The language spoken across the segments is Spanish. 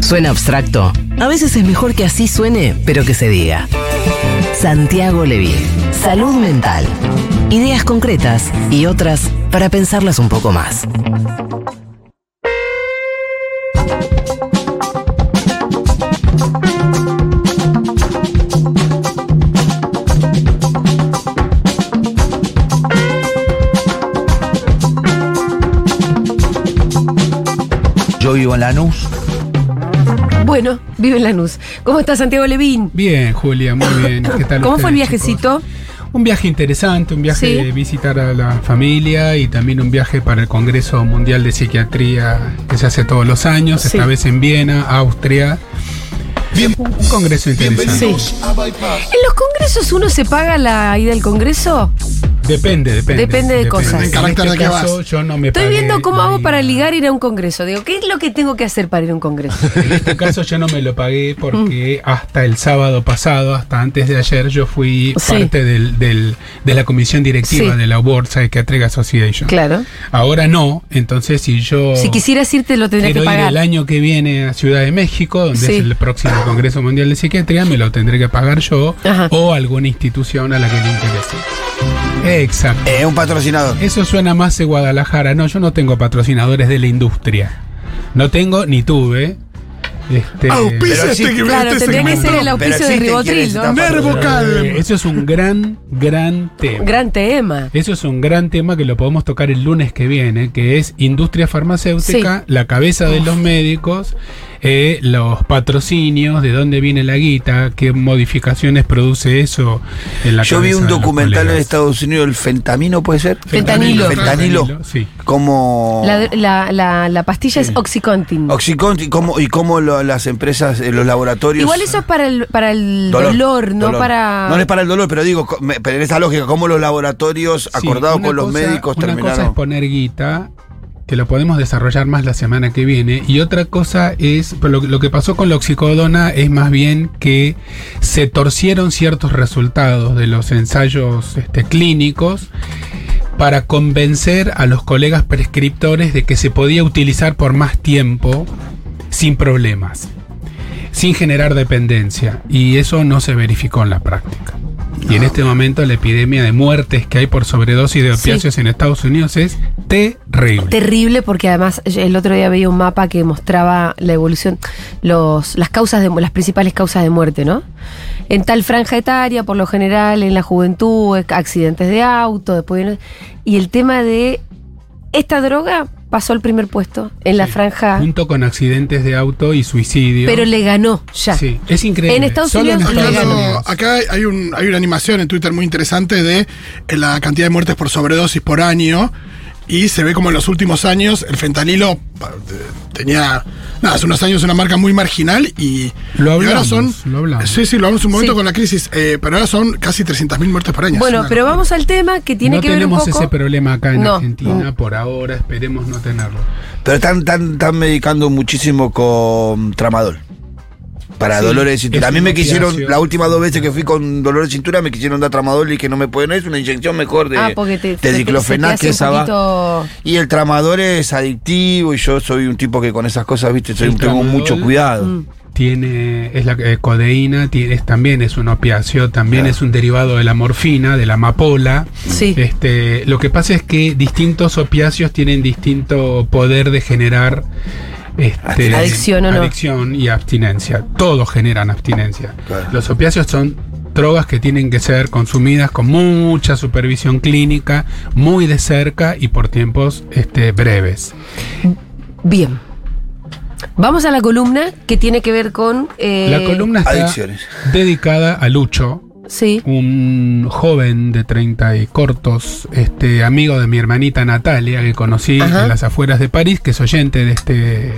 ¿Suena abstracto? A veces es mejor que así suene, pero que se diga. Santiago Leví. Salud mental. Ideas concretas y otras para pensarlas un poco más. Yo vivo en Lanús. Bueno, vive en Lanús. ¿Cómo está Santiago Levín? Bien, Julia, muy bien. ¿Qué tal ¿Cómo fue el viajecito? chicos? Un viaje interesante, un viaje Sí. de visitar a la familia y también un viaje para el Congreso Mundial de Psiquiatría que se hace todos los años, Sí. esta vez en Viena, Austria. Bien, un un congreso interesante. Sí. ¿En los congresos uno se paga la ida al congreso? Depende, depende. Depende de cosas. En Carácter este de qué vas. yo no me Estoy viendo cómo hago para ligar ir a un congreso. Digo, ¿qué es lo que tengo que hacer para ir a un congreso? En este caso yo no me lo pagué porque hasta el sábado pasado, hasta antes de ayer, yo fui Sí. parte del, del- de la comisión directiva Sí. de la World Psychiatric Association. Claro. Ahora no, entonces si yo Si quisieras ir, te lo tendrías quiero que ir pagar. el año que viene a Ciudad de México, donde Sí. es el próximo Congreso Mundial de Psiquiatría, me lo tendré que pagar yo Ajá. o alguna institución a la que le interese. Exacto. Eh, un patrocinador. Eso suena más de Guadalajara. No, yo no tengo patrocinadores de la industria. No tengo ni tuve. Este, Auspicia Pero sí, este, Claro, este tendría que ser el auspicio de Ribotril, ¿no? Nervocal. eh, eso es un gran, gran tema. Gran tema. Eso es un gran tema que lo podemos tocar el lunes que viene, que es industria farmacéutica, la cabeza de los médicos, eh, los patrocinios, de dónde viene la guita, qué modificaciones produce eso en la Yo vi un documental en. Estados Unidos, el fentamino, ¿puede ser? Fentanilo. Fentanilo. Sí. Como... La, la- la- la pastilla es Oxycontin. Oxycontin y cómo, y cómo lo- las empresas, eh, los laboratorios. Igual eso es para el, para el dolor, no dolor. para. No es para el dolor, pero digo, pero en esta lógica, cómo los laboratorios, Sí, acordados con los cosa- médicos, Una cosa es terminaron. poner guita, que lo podemos desarrollar más la semana que viene, y otra cosa es, lo, lo que pasó con la oxicodona es más bien que se torcieron ciertos resultados de los ensayos este, clínicos para convencer a los colegas prescriptores de que se podía utilizar por más tiempo sin problemas, sin generar dependencia, y eso no se verificó en la práctica. Y en este momento la epidemia de muertes que hay por sobredosis de Sí. opiáceos en Estados Unidos es terrible. Terrible porque además el otro día veía un mapa que mostraba la evolución, los, las causas de las principales causas de muerte, ¿no? En tal franja etaria, por lo general, en la juventud, accidentes de auto, después y el tema de esta droga pasó al primer puesto en la Sí, franja, Junto con accidentes de auto y suicidio. pero le ganó ya. Sí, es increíble. En Estados Solo en Unidos le Estados ganó. Unidos. Acá hay, un, hay una animación en Twitter muy interesante de eh, la cantidad de muertes por sobredosis por año. Y se ve como en los últimos años el fentanilo tenía, nada, hace unos años una marca muy marginal y, Lo y ahora hablamos, son. lo hablamos. Sí, sí, lo hablamos un momento Sí. con la crisis, eh, pero ahora son casi 300.000 muertes por año. Bueno, pero vamos al tema que tiene no que ver un tenemos poco. ese problema acá en No. Argentina por ahora, esperemos no tenerlo. Pero están, están, están medicando muchísimo con tramadol. Para Sí, dolores de cintura. A mí me quisieron, las últimas dos veces que fui con dolor de cintura, me quisieron dar tramadol y que no me pueden. Es una inyección mejor de, ah, porque te, de te- diclofenac, te que poquito- Y el tramador es adictivo y yo soy un tipo que con esas cosas, viste, soy, tengo mucho cuidado. Mm. Tiene, es la eh, codeína, tiene, es- también es un opiáceo, también Claro. es un derivado de la morfina, de la amapola. Sí. Este, lo que pasa es que distintos opiáceos tienen distinto poder de generar este, Adicción o no. adicción y abstinencia. Todos generan abstinencia. Claro. Los opiáceos son drogas que tienen que ser consumidas con mucha supervisión clínica, muy de cerca y por tiempos este, breves. Bien. Vamos a la columna que tiene que ver con. eh, La columna está adicciones. dedicada a Lucho, Sí. un joven de 30 y cortos, este amigo de mi hermanita Natalia, que conocí Ajá. en las afueras de París, que es oyente de este,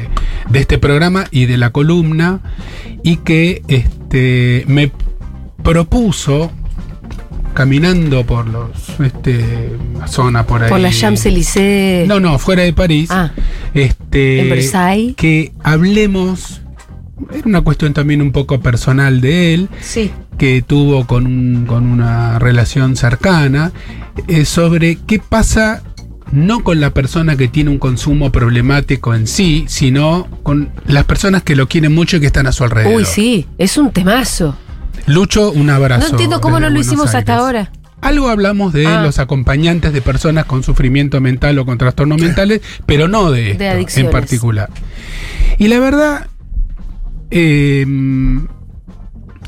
de este programa y de la columna, y que este, me propuso, caminando por los este, zona por ahí. Por la Champs-Élysées. No, no, fuera de París. Ah. Este, En Versailles. Que hablemos. Era una cuestión también un poco personal de él Sí. que tuvo con, un- con una relación cercana, eh, sobre qué pasa no con la persona que tiene un consumo problemático en sí, sino con las personas que lo quieren mucho y que están a su alrededor. Uy, sí, es un temazo. Lucho, un abrazo. No entiendo cómo no lo Buenos hicimos hasta ahora. Algo hablamos de Ah. los acompañantes de personas con sufrimiento mental o con trastornos mentales, pero no de esto en adicciones. particular. Y la verdad, eh,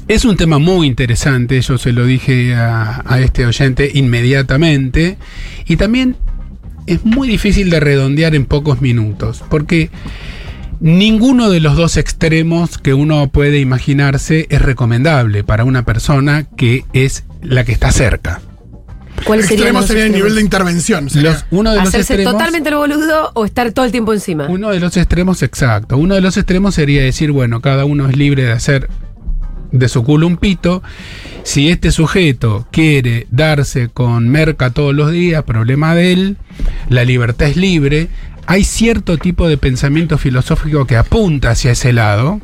es un tema muy interesante, yo se lo dije a este oyente inmediatamente, y también es muy difícil de redondear en pocos minutos, porque ninguno de los dos extremos que uno puede imaginarse es recomendable para una persona que es la que está cerca. ¿Cuál sería el nivel de intervención. sería. Los- uno de los ¿Hacerse extremos, totalmente el boludo o estar todo el tiempo encima? Uno de los extremos, exacto. Uno de los extremos sería decir, bueno, cada uno es libre de hacer de su culo un pito. Si este sujeto quiere darse con merca todos los días, problema de él, la libertad es libre. Hay cierto tipo de pensamiento filosófico que apunta hacia ese lado.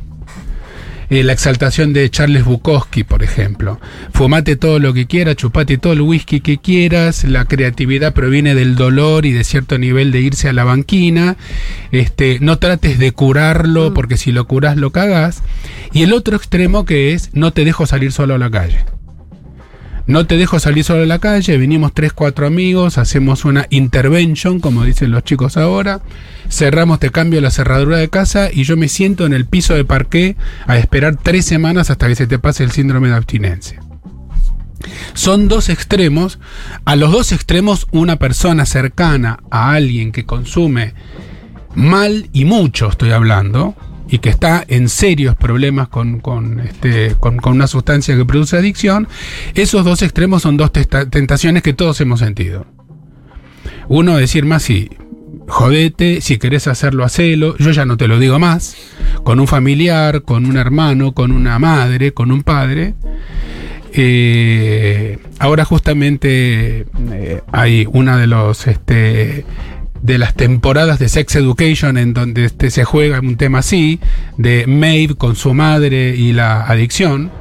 Eh, la exaltación de Charles Bukowski, por ejemplo. Fumate todo lo que quieras, chupate todo el whisky que quieras, la creatividad proviene del dolor y de cierto nivel de irse a la banquina. Este, no trates de curarlo, porque si lo curas lo cagás. Y el otro extremo que es no te dejo salir solo a la calle. No te dejo salir solo a la calle, venimos tres, cuatro amigos, hacemos una intervention, como dicen los chicos ahora, cerramos, te cambio la cerradura de casa y yo me siento en el piso de parqué a esperar tres semanas hasta que se te pase el síndrome de abstinencia. Son dos extremos. A los dos extremos, una persona cercana a alguien que consume mal y mucho, estoy hablando, y que está en serios problemas con, con, este, con, con una sustancia que produce adicción, esos dos extremos son dos tentaciones que todos hemos sentido. Uno decir más si jodete, si querés hacerlo, hacelo, yo ya no te lo digo más, con un familiar, con un hermano, con una madre, con un padre. Eh, ahora justamente eh, hay una de los este, de las temporadas de Sex Education en donde este, se juega un tema así de Maeve con su madre y la adicción.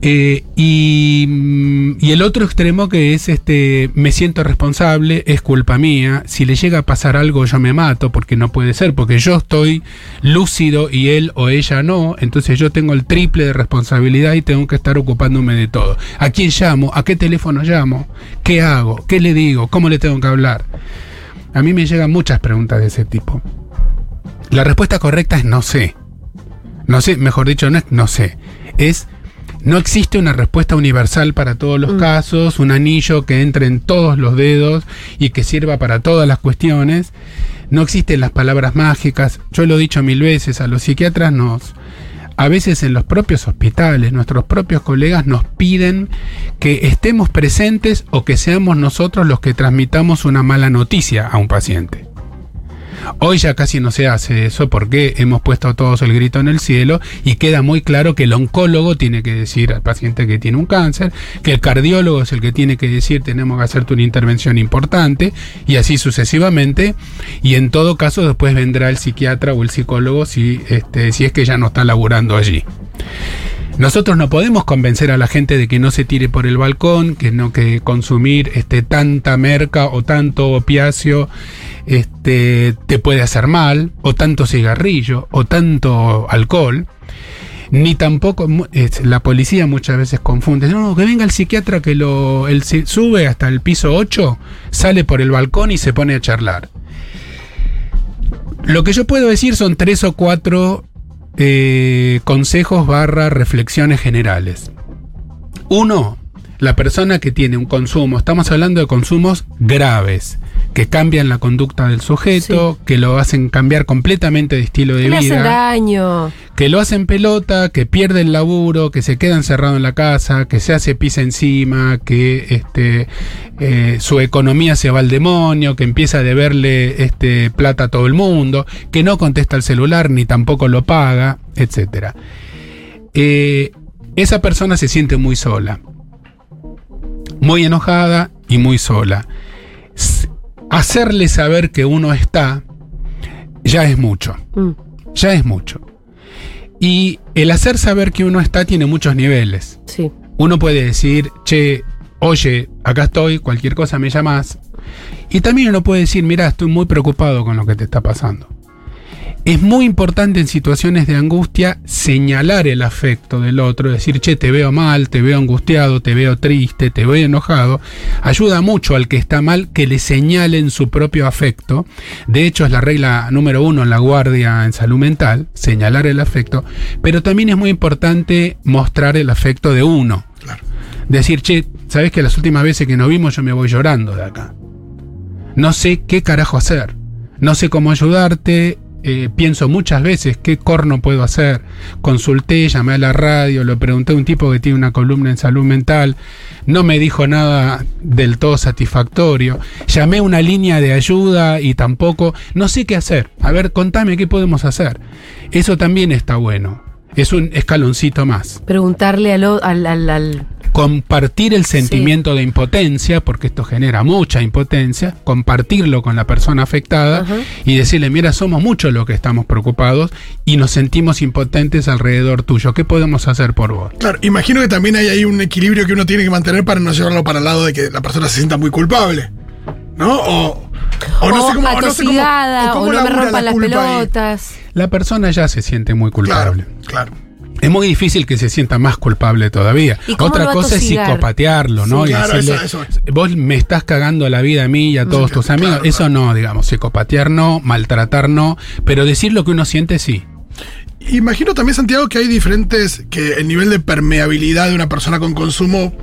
Eh, y, mm, y el otro extremo que es este me siento responsable, es culpa mía, si le llega a pasar algo yo me mato porque no puede ser, porque yo estoy lúcido y él o ella no, entonces yo tengo el triple de responsabilidad y tengo que estar ocupándome de todo. ¿A quién llamo? ¿A qué teléfono llamo? ¿Qué hago? ¿Qué le digo? ¿Cómo le tengo que hablar? A mí me llegan muchas preguntas de ese tipo. La respuesta correcta es no sé. No sé, mejor dicho, no es no sé. Es no existe una respuesta universal para todos los casos, un anillo que entre en todos los dedos y que sirva para todas las cuestiones. No existen las palabras mágicas. Yo lo he dicho mil veces, a los psiquiatras nos... A veces en los propios hospitales, nuestros propios colegas nos piden que estemos presentes o que seamos nosotros los que transmitamos una mala noticia a un paciente. Hoy ya casi no se hace eso porque hemos puesto todos el grito en el cielo y queda muy claro que el oncólogo tiene que decir al paciente que tiene un cáncer, que el cardiólogo es el que tiene que decir tenemos que hacerte una intervención importante y así sucesivamente y en todo caso después vendrá el psiquiatra o el psicólogo si, este, si es que ya no está laburando allí. Nosotros no podemos convencer a la gente de que no se tire por el balcón, que no que consumir este tanta merca o tanto opiáceo este te puede hacer mal, o tanto cigarrillo, o tanto alcohol. Ni tampoco es- la policía muchas veces confunde. No, no, que venga el psiquiatra que lo se- sube hasta el piso 8, sale por el balcón y se pone a charlar. Lo que yo puedo decir son tres o cuatro eh, consejos barra reflexiones generales. Uno, la persona que tiene un consumo, estamos hablando de consumos graves, que cambian la conducta del sujeto, que lo hacen cambiar completamente de estilo de ¿Qué le hacen vida, daño? que lo hacen pelota, que pierde el laburo, que se queda encerrado en la casa, que se hace pis encima, que este, eh, su economía se va al demonio, que empieza a deberle este, plata a todo el mundo, que no contesta el celular ni tampoco lo paga, etc. Eh, esa persona se siente muy sola, muy enojada y muy sola. Hacerle saber que uno está ya es mucho Mm. ya es mucho. Y el hacer saber que uno está tiene muchos niveles. Sí. Uno puede decir, che, oye, acá estoy, cualquier cosa me llamas. Y también uno puede decir, mira, estoy muy preocupado con lo que te está pasando. Es muy importante en situaciones de angustia señalar el afecto del otro, decir, che, te veo mal, te veo angustiado, te veo triste, te veo enojado. Ayuda mucho al que está mal que le señalen su propio afecto. De hecho, es la regla número uno en la guardia en salud mental, señalar el afecto. Pero también es muy importante mostrar el afecto de uno. Claro. Decir, che, ¿sabes que las últimas veces que nos vimos yo me voy llorando de acá? No sé qué carajo hacer. No sé cómo ayudarte. Eh, pienso muchas veces qué corno puedo hacer. Consulté, llamé a la radio, lo pregunté a un tipo que tiene una columna en salud mental. No me dijo nada del todo satisfactorio. Llamé a una línea de ayuda y tampoco. No sé qué hacer. A ver, contame qué podemos hacer. Eso también está bueno. Es un escaloncito más Preguntarle al, compartir el sentimiento de impotencia, porque esto genera mucha impotencia, compartirlo con la persona afectada y decirle, mira, somos muchos los que estamos preocupados y nos sentimos impotentes alrededor tuyo. ¿Qué podemos hacer por vos? Claro, imagino que también hay ahí un equilibrio que uno tiene que mantener para no llevarlo para el lado de que la persona se sienta muy culpable. ¿No? O, o no o sé cómo. o no sé cómo- atosigada, o o, cómo no me rompan la las ahí. pelotas. La persona ya se siente muy Claro, culpable. claro. Es muy difícil que se sienta más culpable todavía. ¿Y cómo Otra cosa es psicopatearlo, ¿no? Sí, y claro, decirle, eso- eso vos me estás cagando la vida a mí y a todos tus claro, amigos. claro. Eso no, digamos, psicopatear no, maltratar no, pero decir lo que uno siente sí. Imagino también, Santiago, que hay diferentes. que el nivel de permeabilidad de una persona con consumo.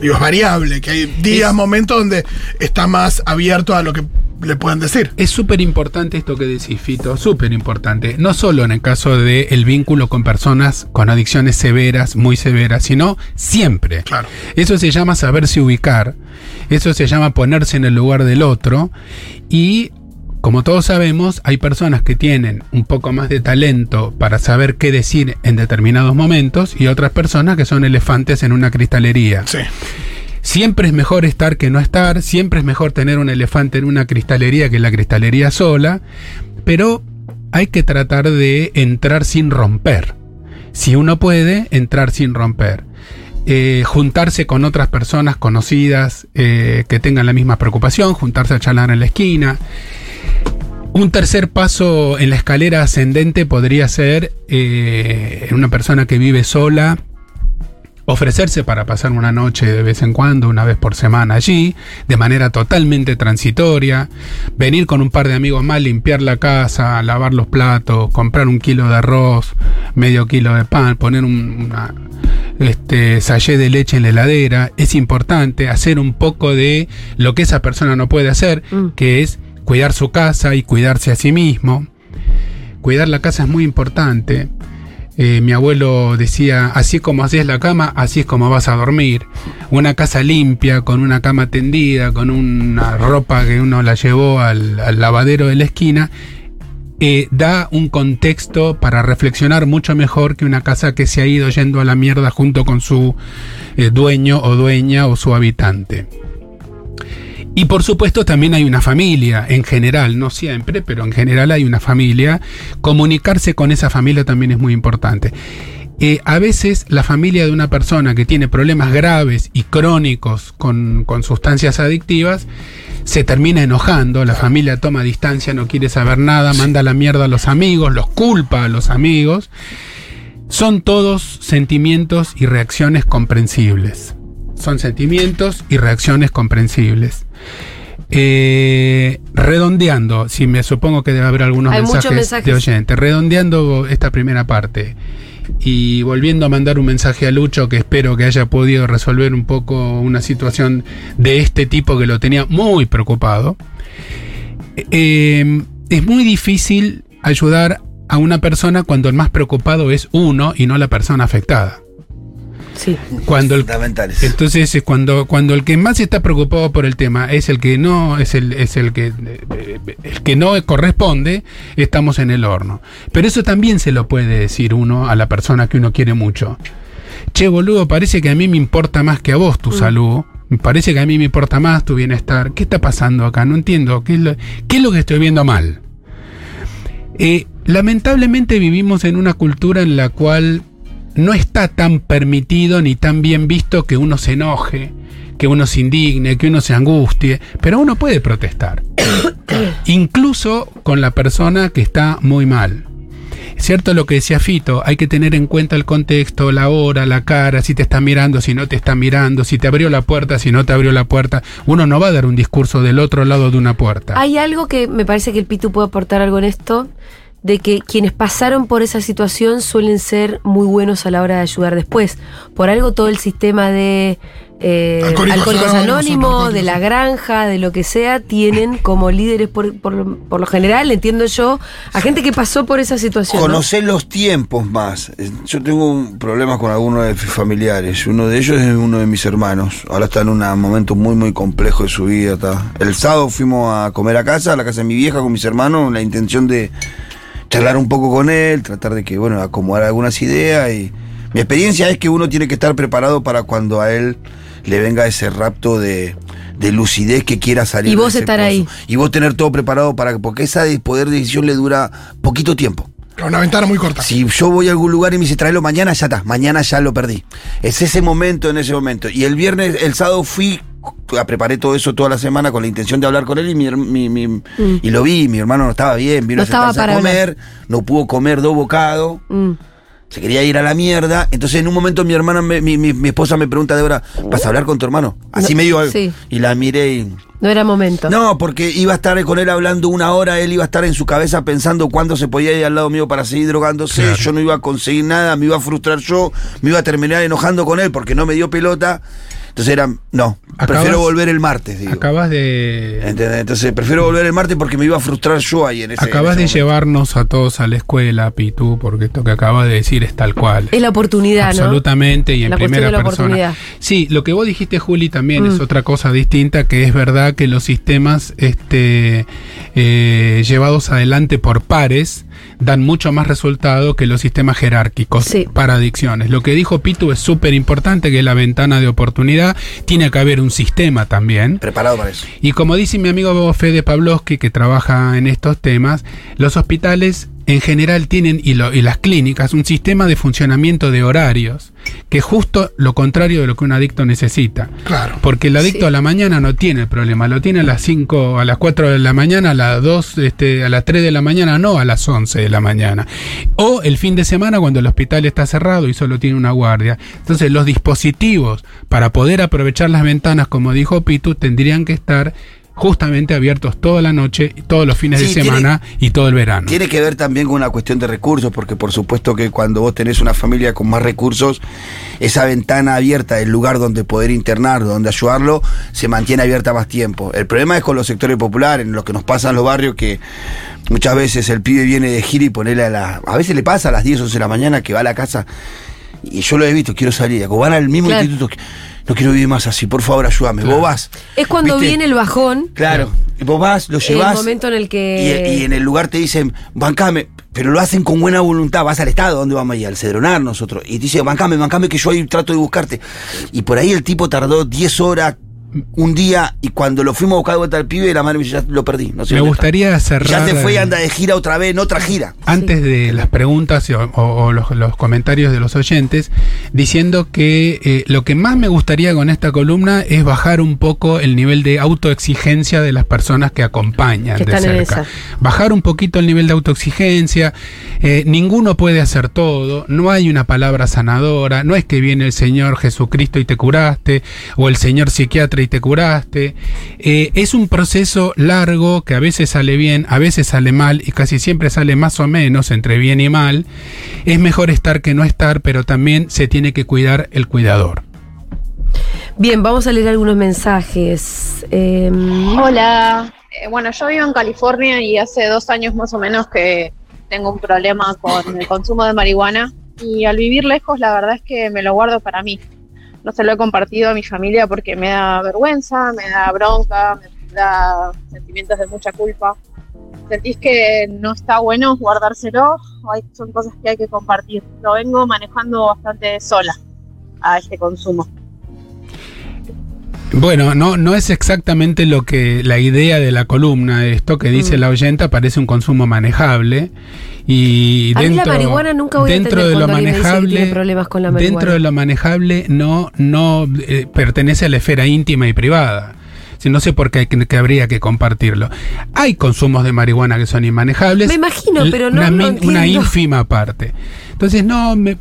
Digo, es variable, que hay días, Es- momentos donde está más abierto a lo que le puedan decir. Es súper importante esto que decís, Fito, súper importante. No solo en el caso del el vínculo con personas con adicciones severas, muy severas, sino siempre. Claro. Eso se llama saberse ubicar, eso se llama ponerse en el lugar del otro y como todos sabemos, hay personas que tienen un poco más de talento para saber qué decir en determinados momentos y otras personas que son elefantes en una cristalería. Sí. Siempre es mejor estar que no estar, siempre es mejor tener un elefante en una cristalería que en la cristalería sola, pero hay que tratar de entrar sin romper. Si uno puede, entrar sin romper. Eh, juntarse con otras personas conocidas eh, que tengan la misma preocupación, juntarse a charlar en la esquina. Un tercer paso en la escalera ascendente podría ser eh, una persona que vive sola, ofrecerse para pasar una noche de vez en cuando, una vez por semana allí, de manera totalmente transitoria, venir con un par de amigos más, limpiar la casa, lavar los platos, comprar un kilo de arroz, medio kilo de pan, poner un, una este sallé de leche en la heladera, es importante hacer un poco de lo que esa persona no puede hacer, Mm. que es cuidar su casa y cuidarse a sí mismo. Cuidar la casa es muy importante. Eh, mi abuelo decía, así como haces la cama, así es como vas a dormir. Una casa limpia, con una cama tendida, con una ropa que uno la llevó al, al lavadero de la esquina, eh, da un contexto para reflexionar mucho mejor que una casa que se ha ido yendo a la mierda junto con su eh, dueño o dueña o su habitante. Y por supuesto también hay una familia, en general, no siempre, pero en general hay una familia. Comunicarse con esa familia también es muy importante. Eh, a veces la familia de una persona que tiene problemas graves y crónicos con, con sustancias adictivas se termina enojando, la familia toma distancia, no quiere saber nada, manda la mierda a los amigos, los culpa a los amigos. Son todos sentimientos y reacciones comprensibles. Son sentimientos y reacciones comprensibles. Eh, redondeando, si me supongo que debe haber algunos Hay mensajes, mensajes. de oyente, redondeando esta primera parte y volviendo a mandar un mensaje a Lucho que espero que haya podido resolver un poco una situación de este tipo que lo tenía muy preocupado. Eh, es muy difícil ayudar a una persona cuando el más preocupado es uno y no la persona afectada. Sí. Cuando el, Fundamentales. entonces, cuando, cuando el que más está preocupado por el tema es el que no, es el, es el que el que no corresponde, estamos en el horno. Pero eso también se lo puede decir uno a la persona que uno quiere mucho. Che, boludo, parece que a mí me importa más que a vos tu salud. Me parece que a mí me importa más tu bienestar. ¿Qué está pasando acá? No entiendo. ¿Qué es lo, qué es lo que estoy viendo mal? Eh, lamentablemente vivimos en una cultura en la cual no está tan permitido ni tan bien visto que uno se enoje, que uno se indigne, que uno se angustie, pero uno puede protestar. Incluso con la persona que está muy mal. Cierto lo que decía Fito, hay que tener en cuenta el contexto, la hora, la cara, si te está mirando, si no te está mirando, si te abrió la puerta, si no te abrió la puerta. Uno no va a dar un discurso del otro lado de una puerta. Hay algo que me parece que el Pitu puede aportar algo en esto, de que quienes pasaron por esa situación suelen ser muy buenos a la hora de ayudar después. Por algo todo el sistema de eh, Alcohólicos Alcohólicos Anónimos, de la granja, de lo que sea, tienen como líderes por, por, lo- por lo general, entiendo yo, a gente que pasó por esa situación. ¿no? Conocer los tiempos más. Eh, Yo tengo un problema con algunos de mis familiares. Uno de ellos es uno de mis hermanos. Ahora está en un momento muy, muy complejo de su vida. está. El sábado fuimos a comer a casa, a la casa de mi vieja con mis hermanos, con la intención de charlar un poco con él, tratar de que, bueno, acomodar algunas ideas. Y mi experiencia es que uno tiene que estar preparado para cuando a él le venga ese rapto de, de lucidez que quiera salir. Y de vos ese estar pozo. ahí. Y vos tener todo preparado para porque esa de poder de decisión le dura poquito tiempo. Una ventana muy corta. Si yo voy a algún lugar y me dice tráelo mañana, ya está, mañana ya lo perdí. Es ese momento, en ese momento. Y el viernes, el sábado fui, preparé todo eso toda la semana con la intención de hablar con él y, mi, mi- mi- y lo vi, mi hermano no estaba bien, vino No a estaba sentarse a para comer, no pudo comer dos bocados. Mm. Se quería ir a la mierda. Entonces, en un momento, mi hermana, me- mi, mi- mi esposa me pregunta, Débora, ¿vas a hablar con tu hermano? Así No, me dio. sí. Y la miré y. No era momento. No, porque iba a estar con él hablando una hora, él iba a estar en su cabeza pensando cuándo se podía ir al lado mío para seguir drogándose, Claro. yo no iba a conseguir nada, me iba a frustrar yo, me iba a terminar enojando con él porque no me dio pelota. Entonces era, no, Acabas- prefiero volver el martes, digo. Acabas de. ¿Entendés? Entonces prefiero volver el martes porque me iba a frustrar yo ahí en ese Acabas en de momento. llevarnos a todos a la escuela, Pitu, porque esto que acabas de decir es tal cual. Es la oportunidad, ¿no? Absolutamente, y en La primera de la persona. oportunidad. Sí, lo que vos dijiste, Juli, también Mm. es otra cosa distinta, que es verdad que los sistemas este, eh, llevados adelante por pares dan mucho más resultado que los sistemas jerárquicos Sí. para adicciones. Lo que dijo Pitu es súper importante, que es la ventana de oportunidad. Tiene que haber un sistema también. Preparado para eso. Y como dice mi amigo Fede Pavlovsky, que trabaja en estos temas, los hospitales en general tienen, y, lo- y las clínicas, un sistema de funcionamiento de horarios, que es justo lo contrario de lo que un adicto necesita. Claro. Porque el adicto Sí. a la mañana no tiene el problema, lo tiene a las 5, a las 4 de la mañana, a las 2, este, a las 3 de la mañana, no a las 11 de la mañana. O el fin de semana cuando el hospital está cerrado y solo tiene una guardia. Entonces los dispositivos para poder aprovechar las ventanas, como dijo Pitu, tendrían que estar justamente abiertos toda la noche, todos los fines Sí, de tiene- semana y todo el verano. Tiene que ver también con una cuestión de recursos, porque por supuesto que cuando vos tenés una familia con más recursos, esa ventana abierta, el lugar donde poder internar, donde ayudarlo, se mantiene abierta más tiempo. El problema es con los sectores populares, en lo que nos pasa en los barrios, que muchas veces el pibe viene de gira y ponele a la... A veces le pasa a las 10, 11 de la mañana que va a la casa, y yo lo he visto, quiero salir, como van al mismo Claro. instituto, no quiero vivir más así, por favor ayúdame, Claro. vos vas. Es cuando ¿Viste? viene el bajón, Claro, y vos vas, lo el llevas. momento en el que... Y, y en el lugar te dicen, bancame, pero lo hacen con buena voluntad, vas al Estado, ¿dónde vamos a ir? Al Cedronar nosotros. Y te dice, bancame, bancame que yo ahí trato de buscarte. Y por ahí el tipo tardó 10 horas, un día, y cuando lo fuimos a buscar de vuelta al pibe, la madre me dice, ya lo perdí. No sé Me gustaría está". Cerrar... Ya se fue y anda de gira otra vez, en otra gira. Antes de las preguntas o, o- o los, los comentarios de los oyentes, diciendo que eh, lo que más me gustaría con esta columna es bajar un poco el nivel de autoexigencia de las personas que acompañan Que de están en cerca. esa. Bajar un poquito el nivel de autoexigencia. eh, ninguno puede hacer todo, no hay una palabra sanadora, no es que viene el Señor Jesucristo y te curaste, o el Señor psiquiatra y te curaste. Eh, es un proceso largo que a veces sale bien, a veces sale mal y casi siempre sale más o menos entre bien y mal. Es mejor estar que no estar, pero también se tiene que cuidar el cuidador. Bien, vamos a leer algunos mensajes. Eh, Hola, Eh, bueno, yo vivo en California y hace dos años más o menos que tengo un problema con el consumo de marihuana y al vivir lejos la verdad es que me lo guardo para mí. No se lo he compartido a mi familia porque me da vergüenza, me da bronca, me da sentimientos de mucha culpa. ¿Sentís que no está bueno guardárselo hay, son cosas que hay que compartir? Lo vengo manejando bastante sola a este consumo. Bueno, no, no es exactamente lo que la idea de la columna, esto que dice Mm. la oyenta, parece un consumo manejable. Y A mí la dentro, marihuana nunca voy a dentro de lo dice que manejable, problemas con la marihuana. dentro de lo manejable no, no eh, pertenece a la esfera íntima y privada. Si no sé por qué que, habría que compartirlo. Hay consumos de marihuana que son inmanejables. Me imagino, pero no una, una ínfima parte. Entonces, no, me-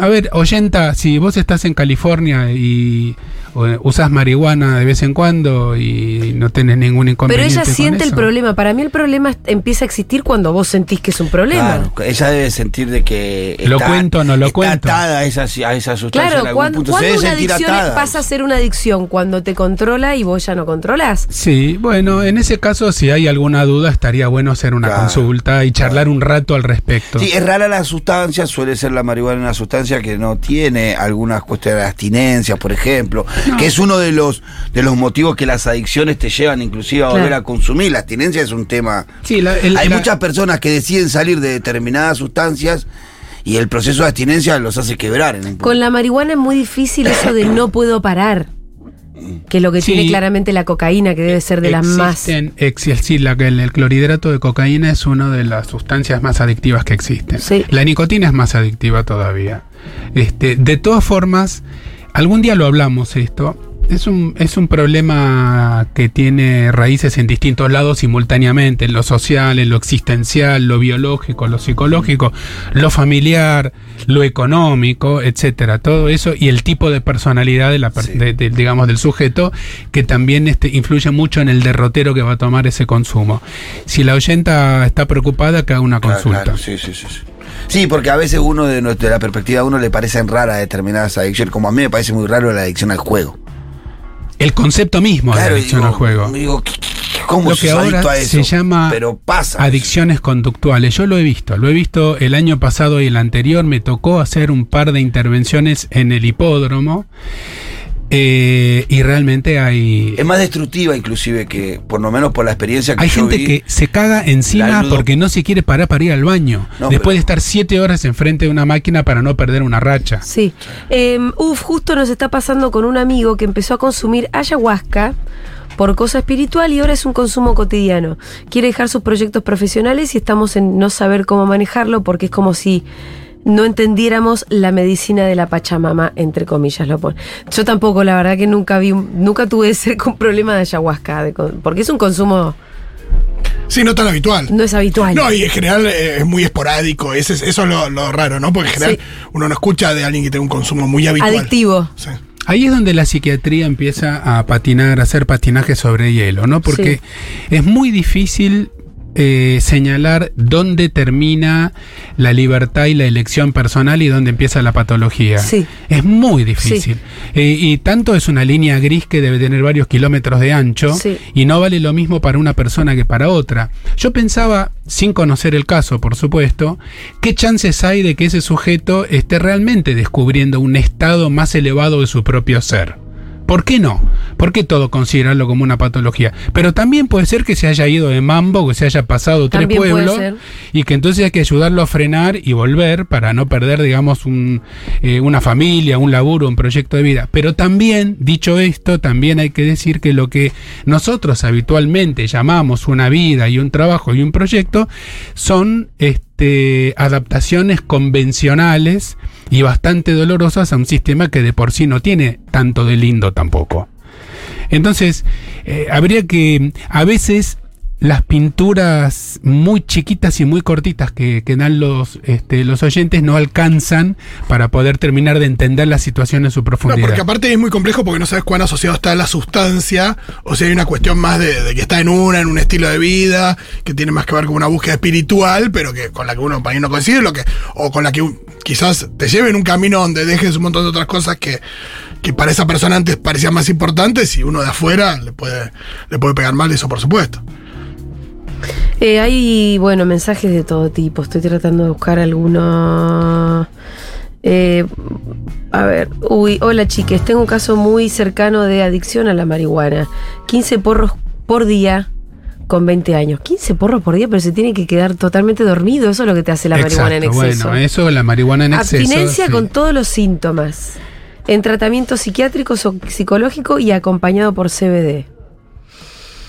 a ver, oyenta, si vos estás en California y usas marihuana de vez en cuando y no tenés ningún Pero inconveniente. ella con siente el problema. Para mí el problema empieza a existir cuando vos sentís que es un problema. Claro, ella debe sentir de que ¿Lo cuento o no lo está cuento? atada a esa, a esa sustancia en Claro, algún cuando, punto. Se debe una adicción atada. pasa a ser una adicción, cuando te controla y vos ya no controlas. Sí, bueno, en ese caso, si hay alguna duda, estaría bueno hacer una Claro, consulta y charlar un rato al respecto. Sí, es rara la sustancia, suele ser la marihuana una sustancia que no tiene algunas cuestiones de abstinencia, por ejemplo, que es uno de los de los motivos que las adicciones te llevan inclusive a Claro. volver a consumir. La abstinencia es un tema. Sí, la- el- Hay la- muchas personas que deciden salir de determinadas sustancias y el proceso de abstinencia los hace quebrar. En. Con la marihuana es muy difícil eso de no puedo parar. Que es lo que Sí. tiene claramente la cocaína, que debe ser de las más. Existen, exi- sí, la que el, el clorhidrato de cocaína es una de las sustancias más adictivas que existen. Sí. La nicotina es más adictiva todavía. Este, de todas formas, algún día lo hablamos esto. Es un, es un problema que tiene raíces en distintos lados simultáneamente, en lo social, en lo existencial, lo biológico, lo psicológico, lo familiar, lo económico, etcétera, todo eso y el tipo de personalidad de la Sí. de- de- digamos del sujeto que también este, influye mucho en el derrotero que va a tomar ese consumo. Si la oyenta está preocupada, que haga una Claro, consulta. claro, sí, sí, sí, sí. Porque a veces uno de, nuestra- de la perspectiva de uno le parecen raras determinadas adicciones, como a mí me parece muy raro la adicción al juego. El concepto mismo de Claro, adicción digo, al juego. Digo, ¿qué- qué- ¿cómo Lo que ahora adicto a eso? se llama Pero pasa. Adicciones conductuales. Yo lo he visto, lo he visto el año pasado y el anterior. Me tocó hacer un par de intervenciones en el hipódromo. Eh, y realmente hay. Es más destructiva inclusive que, por lo menos por la experiencia que Hay yo gente vi. que se caga encima ludo- porque no se quiere parar para ir al baño. No, después pero- de estar siete horas enfrente de una máquina para no perder una racha. Sí. Eh, uf, justo nos está pasando con un amigo que empezó a consumir ayahuasca por cosa espiritual y ahora es un consumo cotidiano. Quiere dejar sus proyectos profesionales y estamos en no saber cómo manejarlo porque es como si no entendiéramos la medicina de la Pachamama, entre comillas lo pone. Yo tampoco, la verdad que nunca vi, un- nunca tuve cerca un problema de ayahuasca, de con- porque es un consumo, Sí, no tan habitual. no es habitual. No, y en general eh, es muy esporádico. Ese es- eso es lo, lo raro, ¿no? Porque en general Sí. uno no escucha de alguien que tenga un consumo muy habitual. Adictivo. Sí. Ahí es donde la psiquiatría empieza a patinar, a hacer patinaje sobre hielo, ¿no? Porque es muy difícil eh, señalar dónde termina la libertad y la elección personal y dónde empieza la patología. Sí. Es muy difícil. Eh, y tanto es una línea gris que debe tener varios kilómetros de ancho Sí. y no vale lo mismo para una persona que para otra. Yo pensaba, sin conocer el caso, por supuesto, qué chances hay de que ese sujeto esté realmente descubriendo un estado más elevado de su propio ser. ¿Por qué no? ¿Por qué todo considerarlo como una patología? Pero también puede ser que se haya ido de mambo, que se haya pasado tres También pueblos y que entonces hay que ayudarlo a frenar y volver para no perder, digamos, un, eh, una familia, un laburo, un proyecto de vida. Pero también, dicho esto, también hay que decir que lo que nosotros habitualmente llamamos una vida y un trabajo y un proyecto son este, adaptaciones convencionales y bastante dolorosas a un sistema que de por sí no tiene tanto de lindo tampoco. Entonces, eh, habría que, a veces, las pinturas muy chiquitas y muy cortitas que, que dan los, este, los oyentes no alcanzan para poder terminar de entender la situación en su No, profundidad. porque aparte es muy complejo porque no sabes cuán asociado está la sustancia, o si hay una cuestión más de, de que está en una, en un estilo de vida, que tiene más que ver con una búsqueda espiritual, pero que con la que uno para mí no coincide, lo que, o con la que quizás te lleve en un camino donde dejes un montón de otras cosas que, que para esa persona antes parecían más importantes y uno de afuera le puede, le puede pegar mal eso, por supuesto. Eh, hay, bueno, mensajes de todo tipo. Estoy tratando de buscar algunos. Eh, a ver, uy, hola chiques, tengo un caso muy cercano de adicción a la marihuana. 15 porros por día con 20 años. 15 porros por día, pero se tiene que quedar totalmente dormido. Eso es lo que te hace la marihuana en exceso. Bueno, eso, la marihuana en exceso. Abstinencia sí. con todos los síntomas. en tratamiento psiquiátrico o psicológico y acompañado por CBD.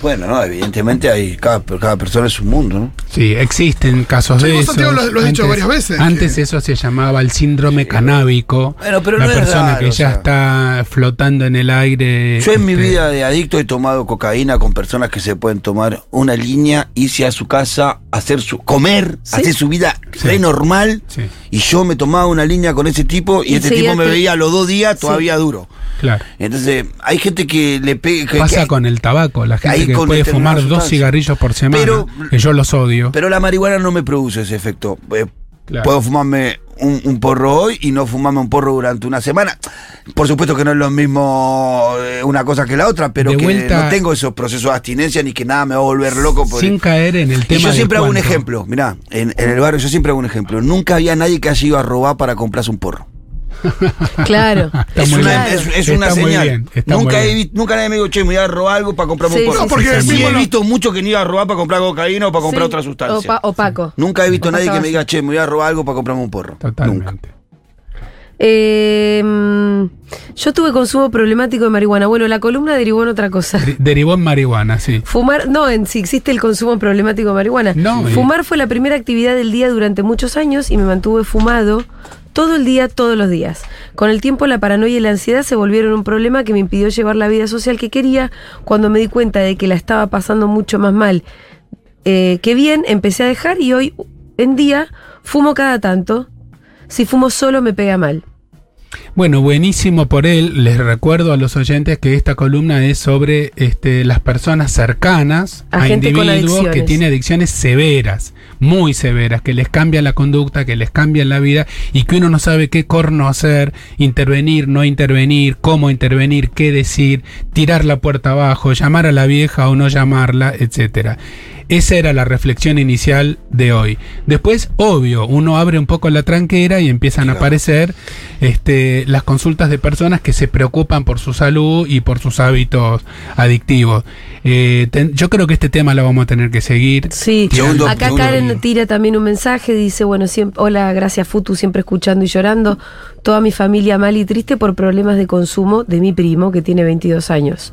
Bueno, no, evidentemente hay cada, cada persona es un mundo, ¿no? Sí, existen casos Sí, de eso. Santiago, lo- lo has dicho varias veces, Antes que- eso se llamaba el síndrome canábico. Bueno, pero la no es persona raro, que o ya sea. está flotando en el aire. Yo en mi este, vida de adicto he tomado cocaína con personas que se pueden tomar una línea, irse a su casa, hacer su comer, ¿Sí? hacer su vida Sí. re normal. Sí. Y yo me tomaba una línea con ese tipo y, Y este tipo me veía a los dos días todavía duro. Claro. Entonces, hay gente que le pega. Pasa que- con el tabaco, la gente ahí que con puede fumar dos cigarrillos por semana, Pero- que yo los odio. Pero la marihuana no me produce ese efecto. Eh, Claro. Puedo fumarme un, un porro hoy y no fumarme un porro durante una semana. Por supuesto que no es lo mismo eh, una cosa que la otra, pero De que vuelta- no tengo esos procesos de abstinencia ni que nada me va a volver loco. Sin caer en el Y tema yo de siempre hago un ejemplo, mirá, en, en el barrio yo siempre hago un ejemplo. Nunca había nadie que haya ido a robar para comprarse un porro. Claro. Está es muy una, bien. es, es Está una muy señal. bien, está nunca, muy he bien. nunca nadie me dijo, che, me voy a robar algo para comprarme Sí, un porro. sí, porque sí, sí, he visto mucho que no iba a robar para comprar cocaína o para comprar Sí, otra sustancia. opa- opaco. Nunca he visto a nadie que me diga, che, me voy a robar algo para comprarme un porro. Nunca. Totalmente. Eh, mm, yo tuve consumo problemático de marihuana. Bueno, la columna derivó en otra cosa. De- Derivó en marihuana, sí. Fumar, no, en si existe el consumo problemático de marihuana. No, y- Fumar fue la primera actividad del día durante muchos años y me mantuve fumado todo el día, todos los días. Con el tiempo la paranoia y la ansiedad se volvieron un problema que me impidió llevar la vida social que quería. Cuando me di cuenta de que la estaba pasando mucho más mal eh, que bien, empecé a dejar y hoy en día fumo cada tanto. Si fumo solo me pega mal. Bueno, buenísimo por él. Les recuerdo a los oyentes que esta columna es sobre este, las personas cercanas A individuos que tienen adicciones severas, muy severas, que les cambian la conducta, que les cambian la vida y que uno no sabe qué corno hacer, intervenir, no intervenir, cómo intervenir, qué decir, tirar la puerta abajo, llamar a la vieja o no llamarla, etcétera. Esa era la reflexión inicial de hoy. Después, obvio, uno abre un poco la tranquera y empiezan a aparecer este, las consultas de personas que se preocupan por su salud y por sus hábitos adictivos. Eh, ten- yo creo que este tema lo vamos a tener que seguir. Sí, Segundo- acá segundo Karen video. tira también un mensaje, dice, bueno, siempre, hola, gracias Futu, siempre escuchando y llorando. Toda mi familia mal y triste por problemas de consumo de mi primo, que tiene 22 años.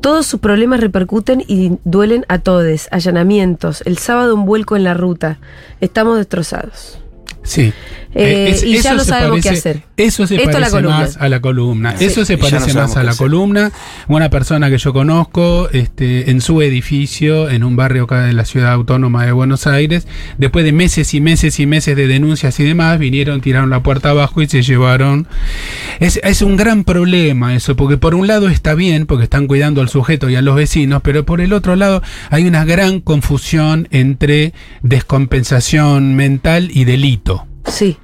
Todos sus problemas repercuten y duelen a todos. Allanamientos, el sábado un vuelco en la ruta. Estamos destrozados. Sí. Eh, y ya eso no se sabemos qué hacer. Eso se Esto es la parece columna. más a la columna. Sí. Eso se no parece más a la columna. Una persona que yo conozco este, en su edificio, en un barrio acá de la ciudad autónoma de Buenos Aires, después de meses y meses y meses de denuncias y demás, vinieron, tiraron la puerta abajo y se llevaron. Es, es un gran problema eso, porque por un lado está bien, porque están cuidando al sujeto y a los vecinos, pero por el otro lado hay una gran confusión entre descompensación mental y delito. Sí,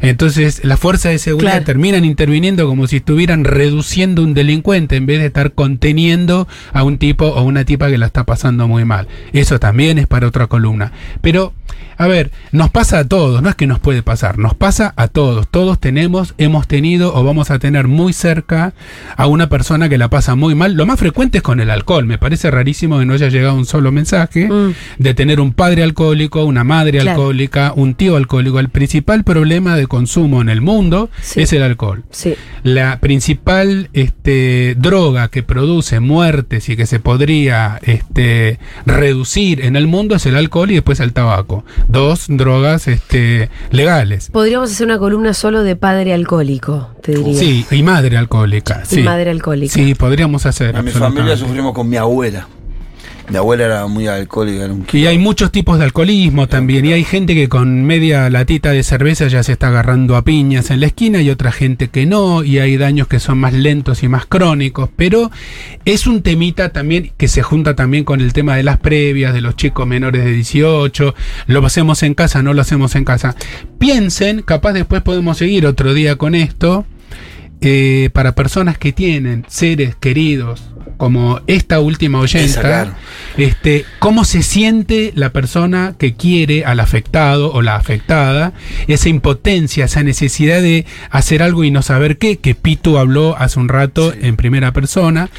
Entonces, las fuerzas de seguridad Claro. terminan interviniendo como si estuvieran reduciendo un delincuente en vez de estar conteniendo a un tipo o una tipa que la está pasando muy mal. Eso también es para otra columna. Pero, a ver, nos pasa a todos, no es que nos puede pasar, nos pasa a todos. Todos tenemos, hemos tenido o vamos a tener muy cerca a una persona que la pasa muy mal. Lo más frecuente es con el alcohol. Me parece rarísimo que no haya llegado un solo mensaje Mm. de tener un padre alcohólico, una madre Claro. alcohólica, un tío alcohólico. El principal problema de consumo en el mundo Sí. es el alcohol. sí. La principal este, droga que produce muertes y que se podría este, reducir en el mundo es el alcohol y después el tabaco. Dos drogas este, legales. Podríamos hacer una columna solo de padre alcohólico, te diría. Sí, y madre alcohólica. Y sí. madre alcohólica. Sí, podríamos hacer. En mi familia sufrimos con mi abuela. Mi abuela era muy alcohólica. Era un... Y hay muchos tipos de alcoholismo también. Y hay gente que con media latita de cerveza ya se está agarrando a piñas en la esquina y otra gente que no. Y hay daños que son más lentos y más crónicos. Pero es un temita también que se junta también con el tema de las previas, de los chicos menores de 18. Lo hacemos en casa, no lo hacemos en casa. Piensen, capaz después podemos seguir otro día con esto. Eh, para personas que tienen seres queridos como esta última oyenta, claro. este, cómo se siente la persona que quiere al afectado o la afectada, esa impotencia, esa necesidad de hacer algo y no saber qué, que Pitu habló hace un rato en primera persona,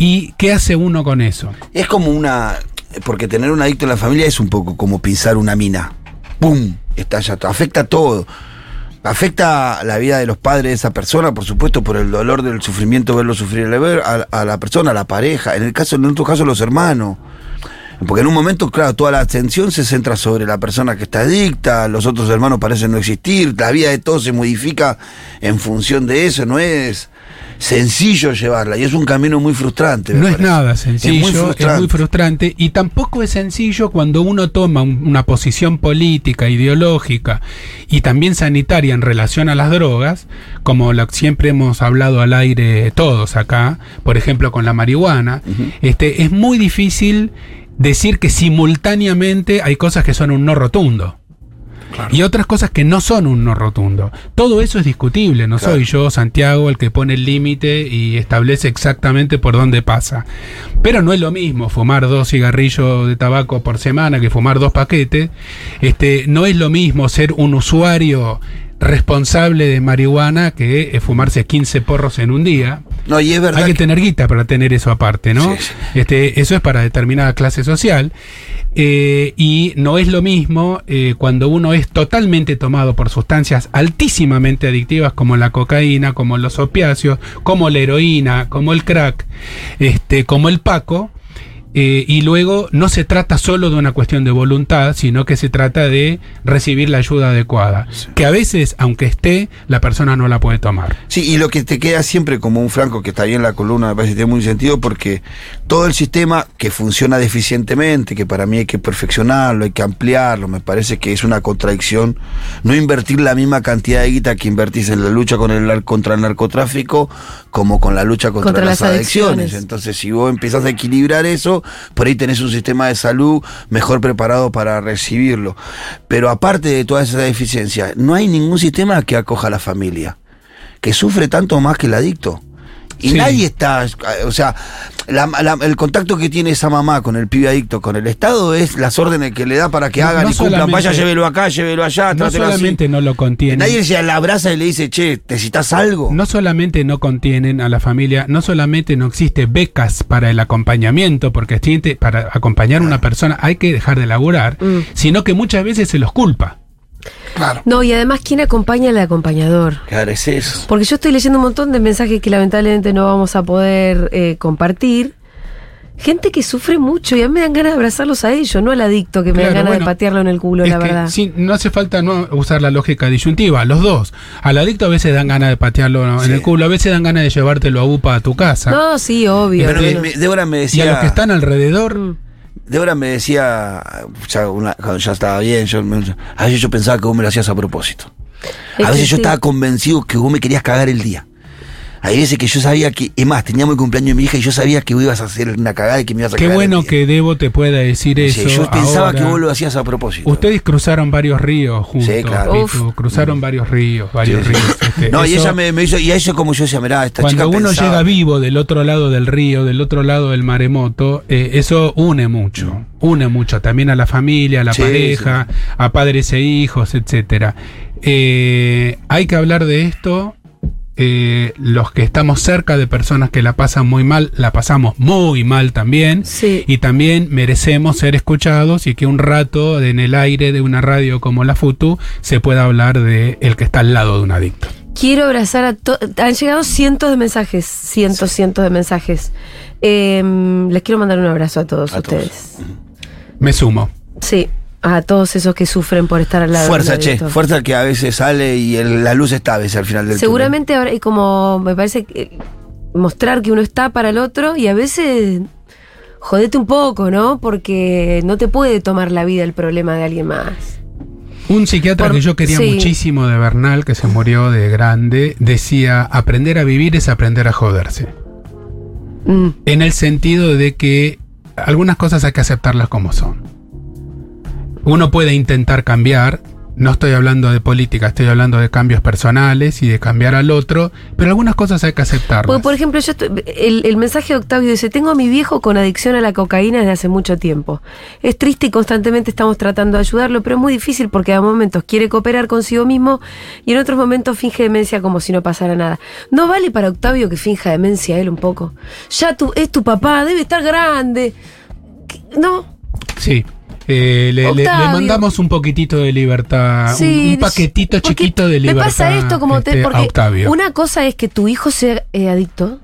y qué hace uno con eso. Es como una. Porque tener un adicto en la familia es un poco como pisar una mina. ¡Pum! Estalla todo. Afecta todo. Afecta la vida de los padres de esa persona, por supuesto, por el dolor del sufrimiento, verlo sufrir a, a la persona, a la pareja, en el caso, en otro caso, los hermanos. Porque en un momento, claro, toda la atención se centra sobre la persona que está adicta, los otros hermanos parecen no existir, la vida de todos se modifica en función de eso, no es sencillo llevarla y es un camino muy frustrante. No es nada sencillo, es muy, frustrante y tampoco es sencillo cuando uno toma una posición política, ideológica y también sanitaria en relación a las drogas, como lo, siempre hemos hablado al aire todos acá, por ejemplo con la marihuana, este, es muy difícil decir que simultáneamente hay cosas que son un no rotundo. Y otras cosas que no son un no rotundo. Todo eso es discutible, no soy yo, Santiago, el que pone el límite y establece exactamente por dónde pasa. Pero no es lo mismo fumar dos cigarrillos de tabaco por semana que fumar dos paquetes. Este, no es lo mismo ser un usuario responsable de marihuana que fumarse 15 porros en un día. No, y es verdad. Hay que, tener guita para tener eso aparte, ¿no? Este, eso es para determinada clase social. Eh, y no es lo mismo eh, cuando uno es totalmente tomado por sustancias altísimamente adictivas como la cocaína, como los opiáceos, como la heroína, como el crack, este, como el paco eh, y luego no se trata solo de una cuestión de voluntad, sino que se trata de recibir la ayuda adecuada. Que a veces, aunque esté, la persona no la puede tomar. Sí, y lo que te queda siempre como un franco que está ahí en la columna, me parece que tiene muy sentido, porque todo el sistema que funciona deficientemente, que para mí hay que perfeccionarlo, hay que ampliarlo, me parece que es una contradicción no invertir la misma cantidad de guita que invertís en la lucha con el, contra el narcotráfico como con la lucha contra, las, adicciones. Entonces, si vos empezás a equilibrar eso, por ahí tenés un sistema de salud mejor preparado para recibirlo. Pero aparte de toda esa deficiencia, no hay ningún sistema que acoja a la familia, que sufre tanto más que el adicto. Y nadie está, o sea, el contacto que tiene esa mamá con el pibe adicto, con el Estado, es las órdenes que le da para que hagan y cumplan. Vaya, llévelo acá, llévelo allá. No solamente no lo contienen. Nadie se la abraza y le dice, che, ¿necesitas algo? No solamente no contienen a la familia, no solamente no existe becas para el acompañamiento, porque para acompañar a una persona hay que dejar de laburar, mm. sino que muchas veces se los culpa. No, y además, ¿quién acompaña al acompañador? Claro, es eso. Porque yo estoy leyendo un montón de mensajes que lamentablemente no vamos a poder eh, compartir. Gente que sufre mucho y a mí me dan ganas de abrazarlos a ellos, no al adicto que me dan ganas de patearlo en el culo, la verdad. Sí, no hace falta no usar la lógica disyuntiva, los dos. Al adicto a veces dan ganas de patearlo en el culo, a veces dan ganas de llevártelo a UPA a tu casa. No, sí, obvio. Pero me, me decía... Y a los que están alrededor... Mm. Débora me decía, cuando ya estaba bien, yo, a veces yo pensaba que vos me lo hacías a propósito. A veces yo estaba convencido que vos me querías cagar el día. Hay veces que yo sabía que, es más, teníamos el cumpleaños de mi hija y yo sabía que vos ibas a hacer una cagada y que me ibas a Qué bueno que Debo te pueda decir eso. yo pensaba que vos lo hacías a propósito. Ustedes cruzaron varios ríos juntos. Sí, claro. cruzaron varios ríos, varios ríos. Este, no, y ella me, hizo, y a eso como yo decía, mirá, esta Cuando uno llega vivo del otro lado del río, del otro lado del maremoto, eh, eso une mucho. Une mucho también a la familia, a la pareja, a padres e hijos, etcétera. Eh, hay que hablar de esto eh, los que estamos cerca de personas que la pasan muy mal, la pasamos muy mal también. Y también merecemos ser escuchados y que un rato en el aire de una radio como la FUTU se pueda hablar de el que está al lado de un adicto. Quiero abrazar a todos. Han llegado cientos de mensajes, cientos, cientos de mensajes. Em, les quiero mandar un abrazo a todos ustedes. Me sumo. Sí a todos esos que sufren por estar al lado Fuerza, che, fuerza que a veces sale y la luz está a veces al final del Seguramente ahora, y como me parece que mostrar que uno está para el otro y a veces jodete un poco, ¿no? Porque no te puede tomar la vida el problema de alguien más. Un psiquiatra que yo quería muchísimo de Bernal, que se murió de grande, decía, aprender a vivir es aprender a joderse. Mm. En el sentido de que algunas cosas hay que aceptarlas como son. Uno puede intentar cambiar, no estoy hablando de política, estoy hablando de cambios personales y de cambiar al otro, pero algunas cosas hay que aceptar. por ejemplo, yo el, mensaje de Octavio dice, tengo a mi viejo con adicción a la cocaína desde hace mucho tiempo. Es triste y constantemente estamos tratando de ayudarlo, pero es muy difícil porque a momentos quiere cooperar consigo mismo y en otros momentos finge demencia como si no pasara nada. No vale para Octavio que finja demencia él un poco. Ya tu, es tu papá, debe estar grande. No. Sí, eh, le, le- le Octavio. mandamos un poquitito de libertad, un- Sí, un, paquetito chiquito de libertad. Me pasa esto como te, este, porque Octavio. una cosa es que tu hijo sea eh, adicto,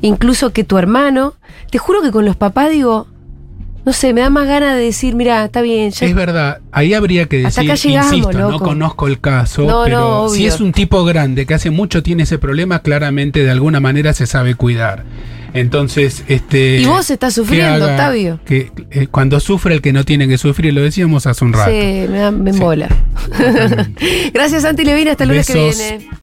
incluso que tu hermano. Te juro que con los papás digo, no sé, me da más ganas de decir, mira, está bien, ya Es verdad, ahí habría que Hasta decir, acá llegamos, insisto, no conozco el caso, No, pero no, si es un tipo grande que hace mucho tiene ese problema, claramente de alguna manera se sabe cuidar. Entonces, este. Y vos estás que sufriendo, haga- Octavio. Que eh, cuando sufre el que no tiene que sufrir, lo decíamos hace un rato. Sí, me, da- me Sí. embola. Gracias, Santi Levina. Hasta el lunes que viene.